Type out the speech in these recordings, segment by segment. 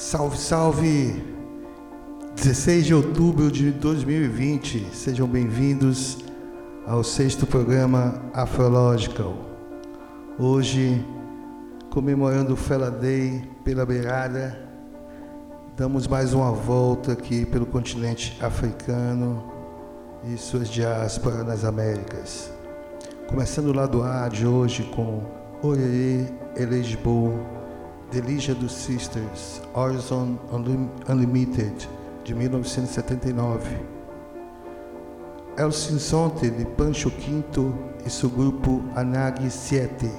Salve, salve! 16 de outubro de 2020, sejam bem-vindos ao sexto programa Afrological. Hoje, comemorando o Fela Day pela beirada, damos mais uma volta aqui pelo continente africano e suas diásporas nas Américas. Começando o lado A de hoje com Orerê Elegible, Delícia dos Sisters, Horizon Unlimited, de 1979. El Sinsonte, de Pancho Quinto e seu grupo Anagi Siete,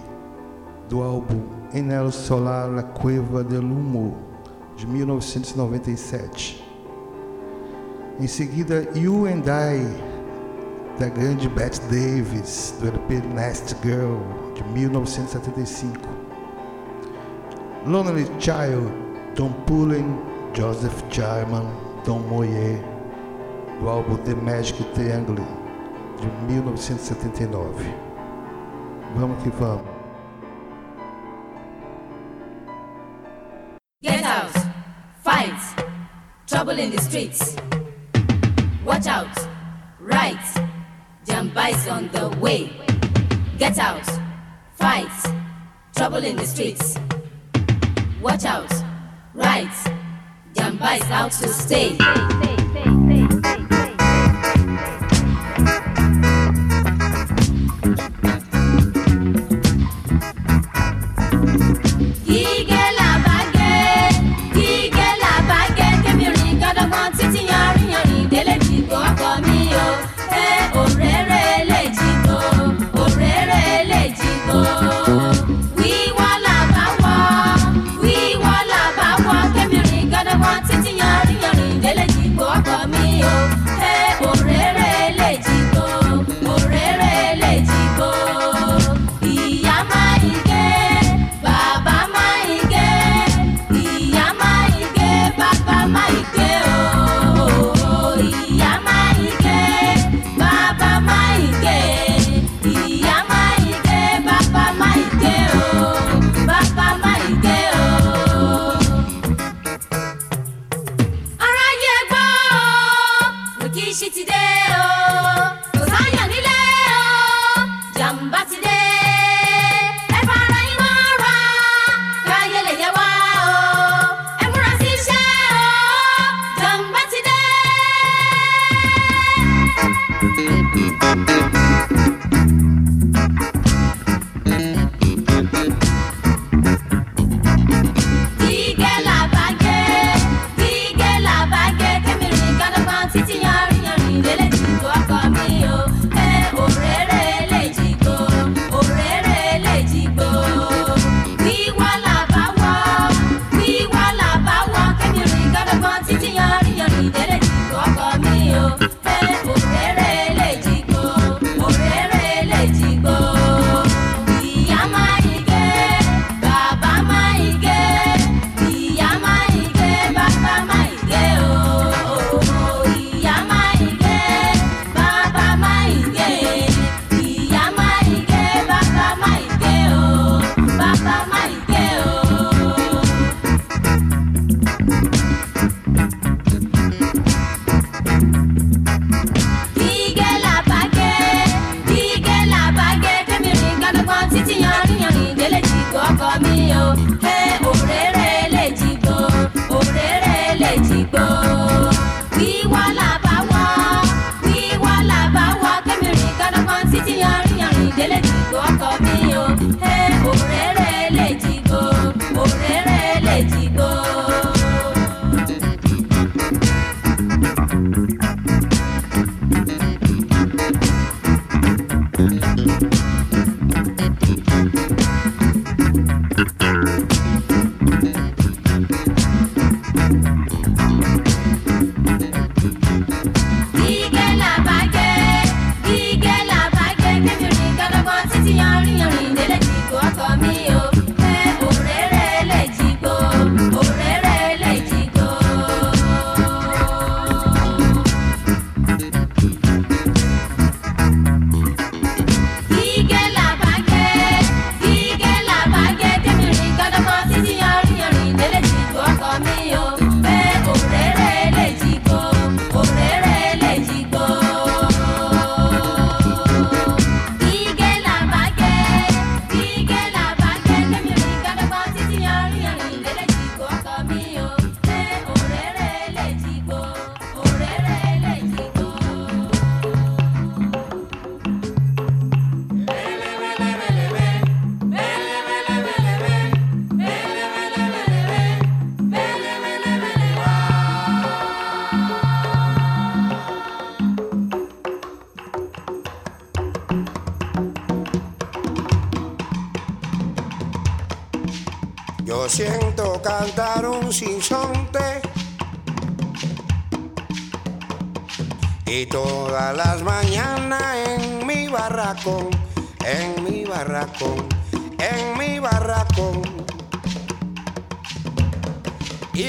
do álbum En el Solar La Cueva del Humo, de 1997. Em seguida, You and I, da grande Bette Davis, do LP Nest Girl, de 1975. Lonely Child, Don Pullen, Joseph Jarman, Don Moye, do álbum The Magic Triangle, de 1979. Vamos que vamos. Get out, fight, trouble in the streets. Watch out, right, jump Jamba's on the way. Get out, fight, trouble in the streets. Watch out, right, Jamba's out to stay. Gígé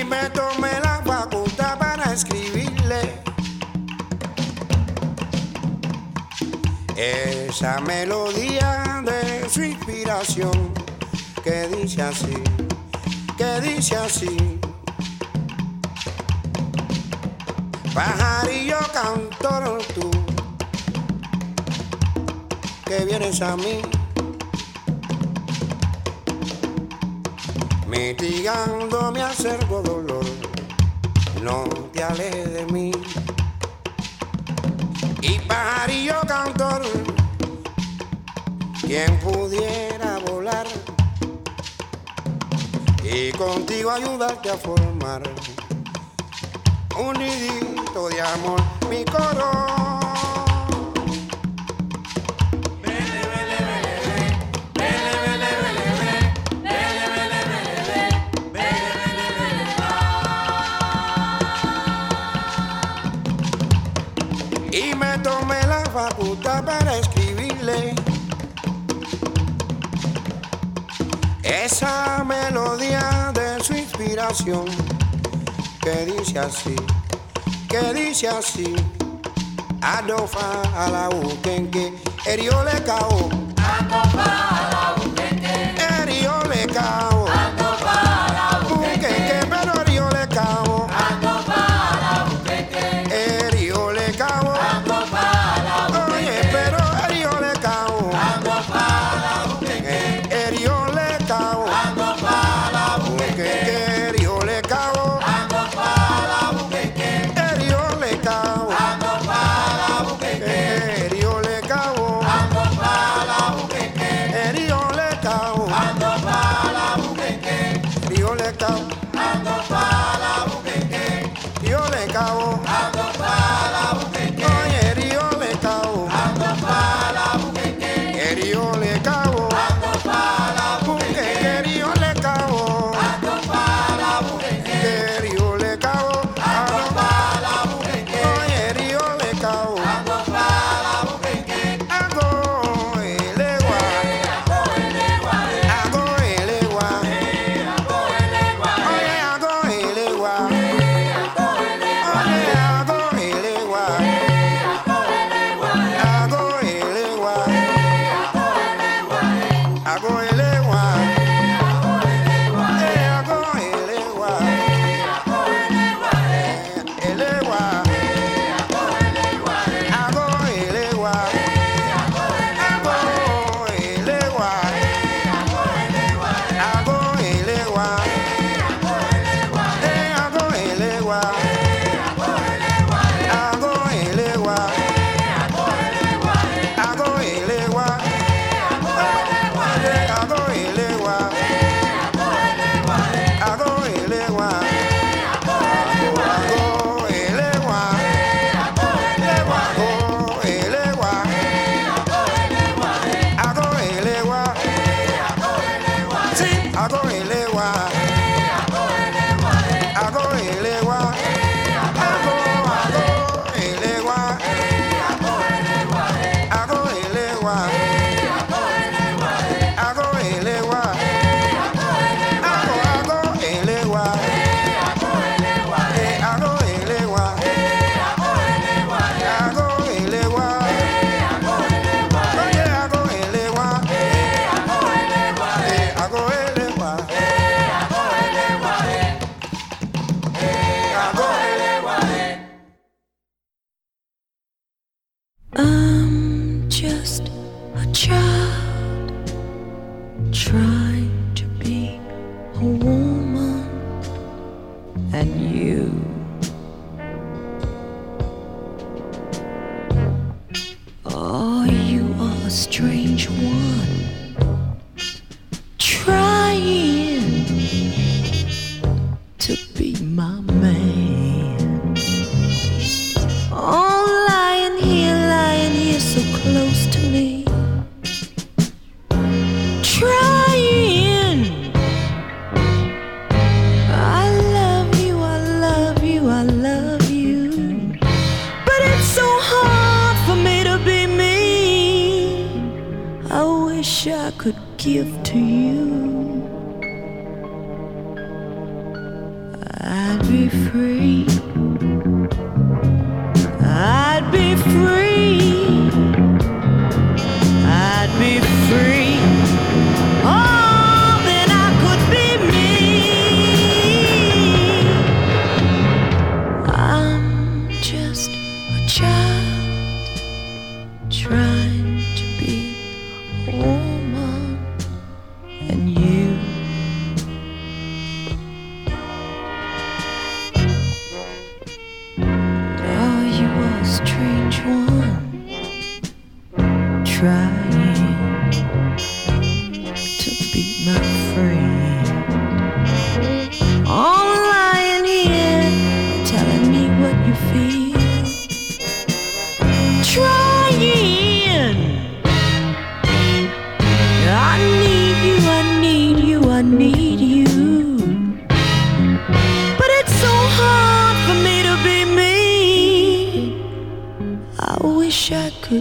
y me tomé la facultad para escribirle. Esa melodía de su inspiración que dice así, que dice así. Pajarillo cantor tú, que vienes a mí. castigando me acervo dolor. No te alejes de mí. Y pajarillo cantor, quien pudiera volar y contigo ayudarte a formar un nidito de amor, mi coro. esa melodía de su inspiración que dice así, que dice así. Adofa a la U, que eriole cao. Adofa.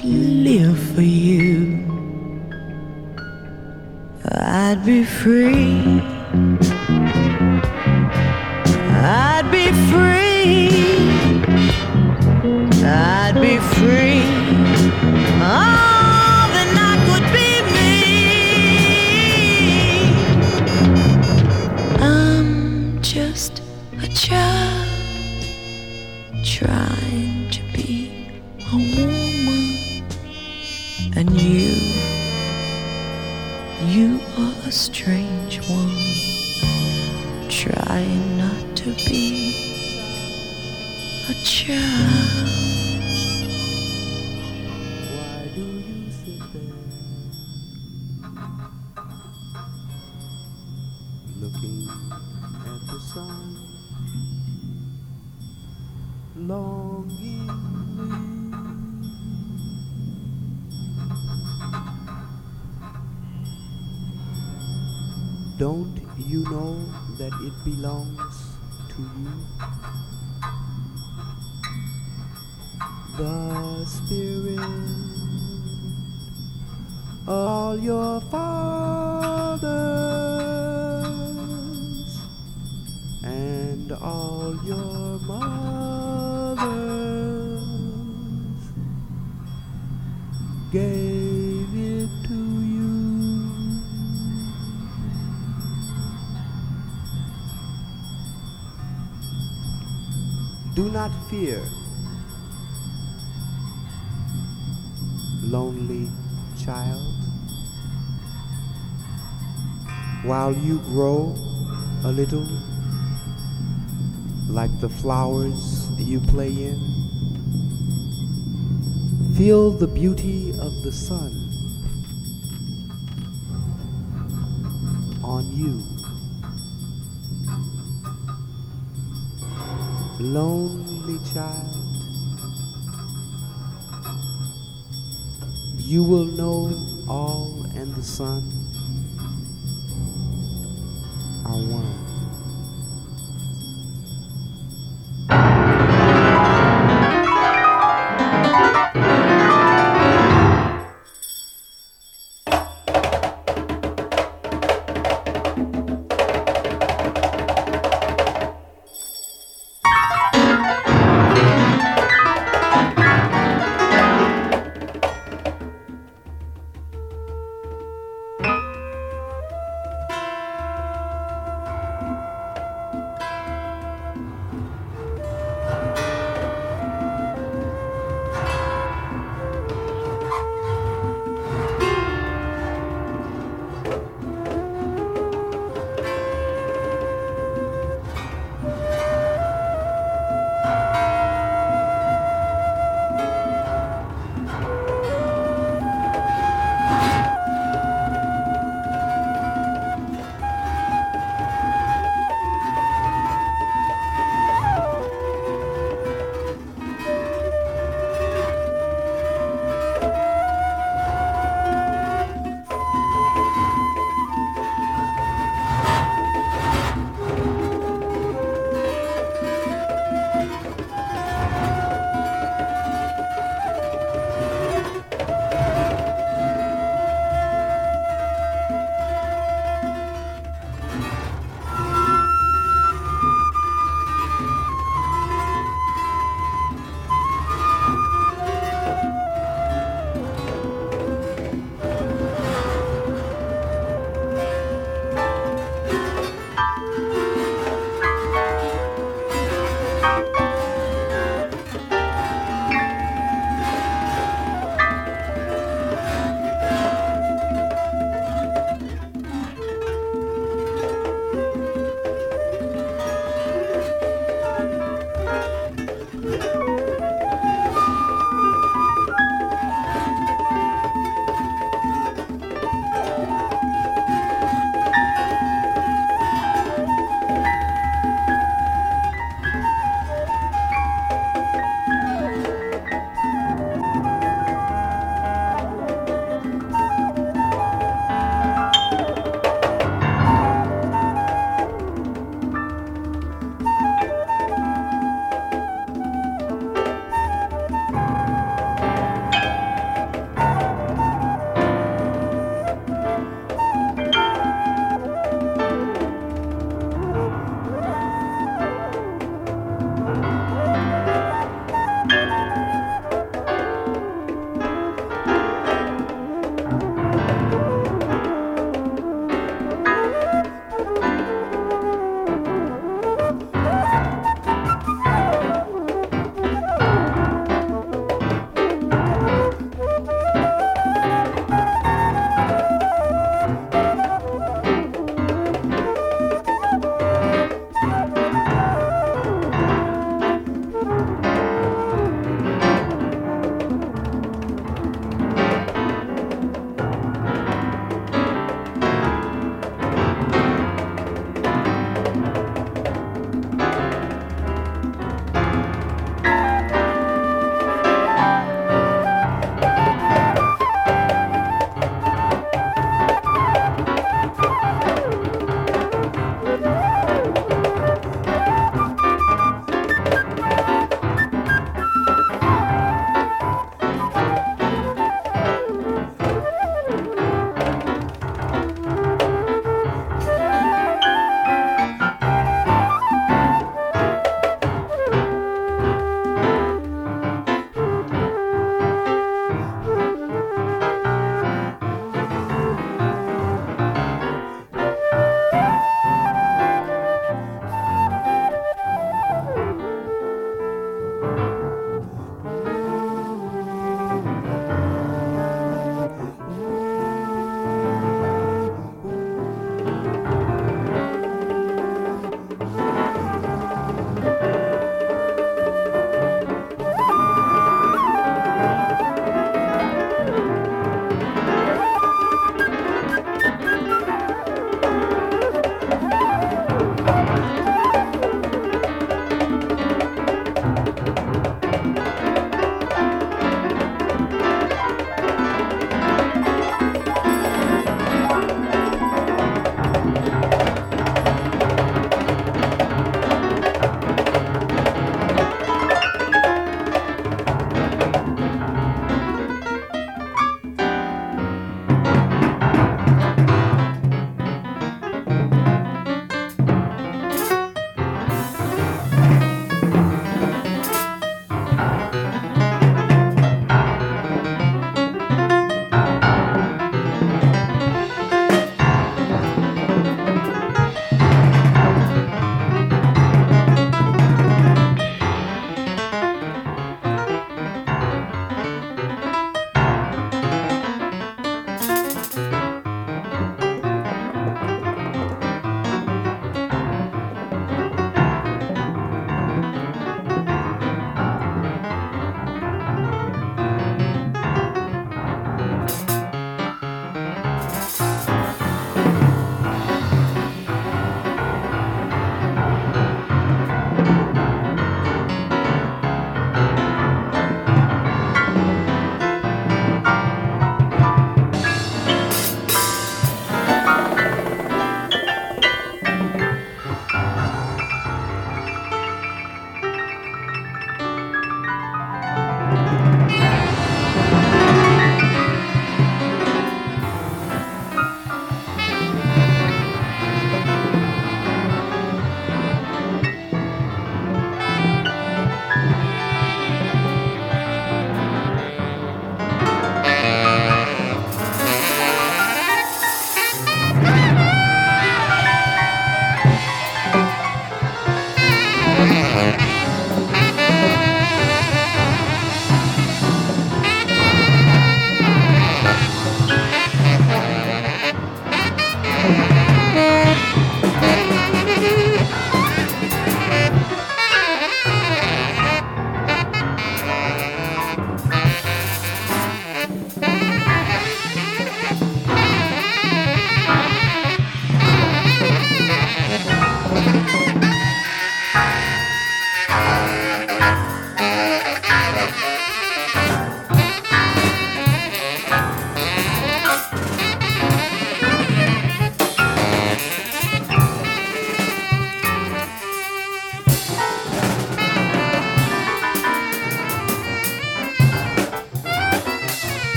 could live for you, I'd be free. Lonely child, while you grow a little, like the flowers you play in, feel the beauty of the sun on you. Lone child, you will know all and the sun are one.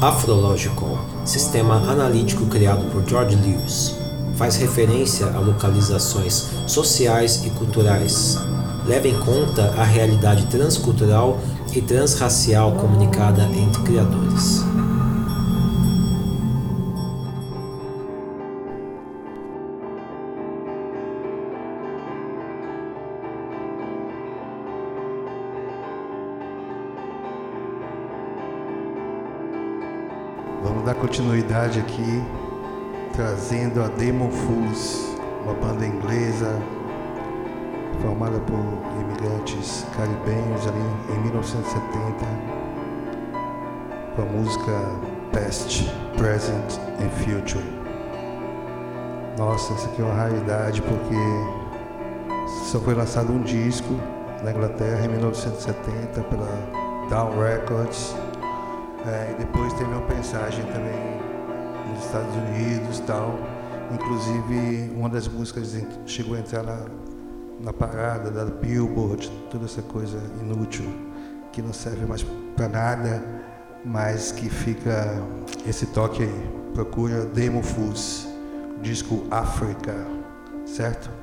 Afrological, sistema analítico criado por George Lewis, faz referência a localizações sociais e culturais. Leva em conta a realidade transcultural e transracial comunicada entre criadores. Continuidade aqui, trazendo a Demon Fools, uma banda inglesa formada por imigrantes caribenhos ali em 1970, com a música Past, Present and Future. Nossa, isso aqui é uma raridade porque só foi lançado um disco na Inglaterra em 1970 pela Down Records. É, e depois teve uma pensagem também Estados Unidos tal. Inclusive uma das músicas chegou a entrar na, na parada da Billboard, toda essa coisa inútil que não serve mais para nada, mas que fica esse toque aí. Procura Demo disco África, certo?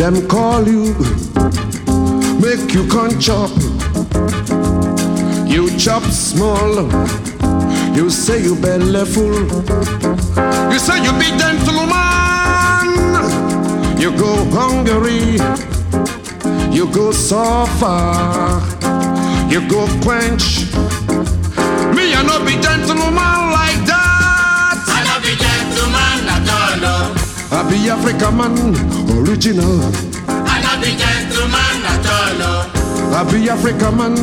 Them call you, make you can chop. You chop small. You say you belly full. You say you be gentleman. You go hungry. You go suffer. You go quench. Me, I no be gentleman I be African man, original. I no be gentleman at all. oh. I be African man,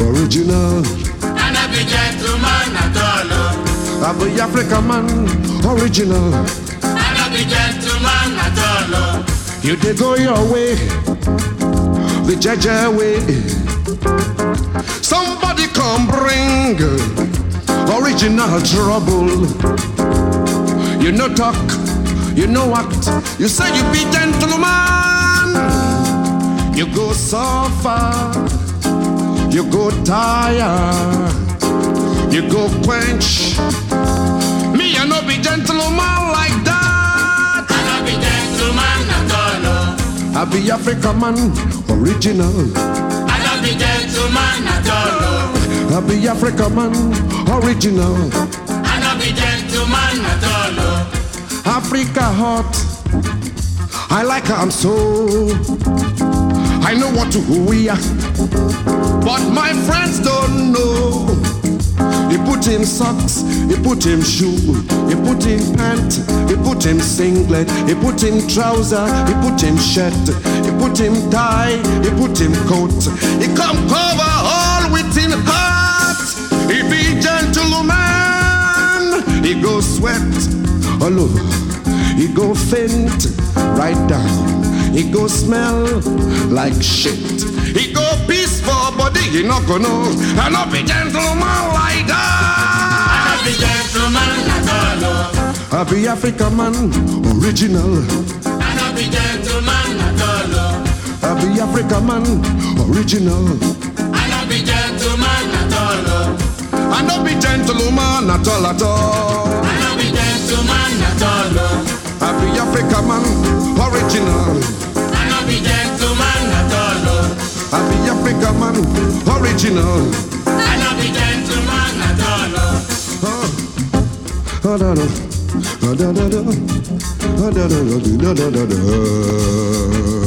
original. I no be gentleman at all. oh. I be African man, original. I no be gentleman at all. oh. You did go your way, the Jaja way. Somebody come bring original trouble. You no talk, you know what? You say you be gentleman. You go suffer, you go tire, you go quench. Me, I no be gentleman like that. I no be gentleman at all. I be African man, original. I no be gentleman at all. I be African man, original. Africa hot. I like her, I'm so. I know what to we are, but my friends don't know. He put him socks, he put him shoe, he put him pant, he put him singlet, he put him trouser, he put him shirt, he put him tie, he put him coat. He come cover all with him heart. He be gentleman, he go sweat all over, he go faint right down, he go smell like shit. He go peaceful, body he not gonna, I not be gentleman like I that. no be gentleman at all. I be African man, original. I no be gentleman at all. I be African man, original. I no be gentleman at all. I no be gentleman at all at all. I no be gentleman at all. I be African man, original. I no be gentleman at all. I be African man, original. I no be gentleman at all. oh. Oh, da, da. Oh, da, da, da. Oh, da, da, da, ah, da, da, da, da.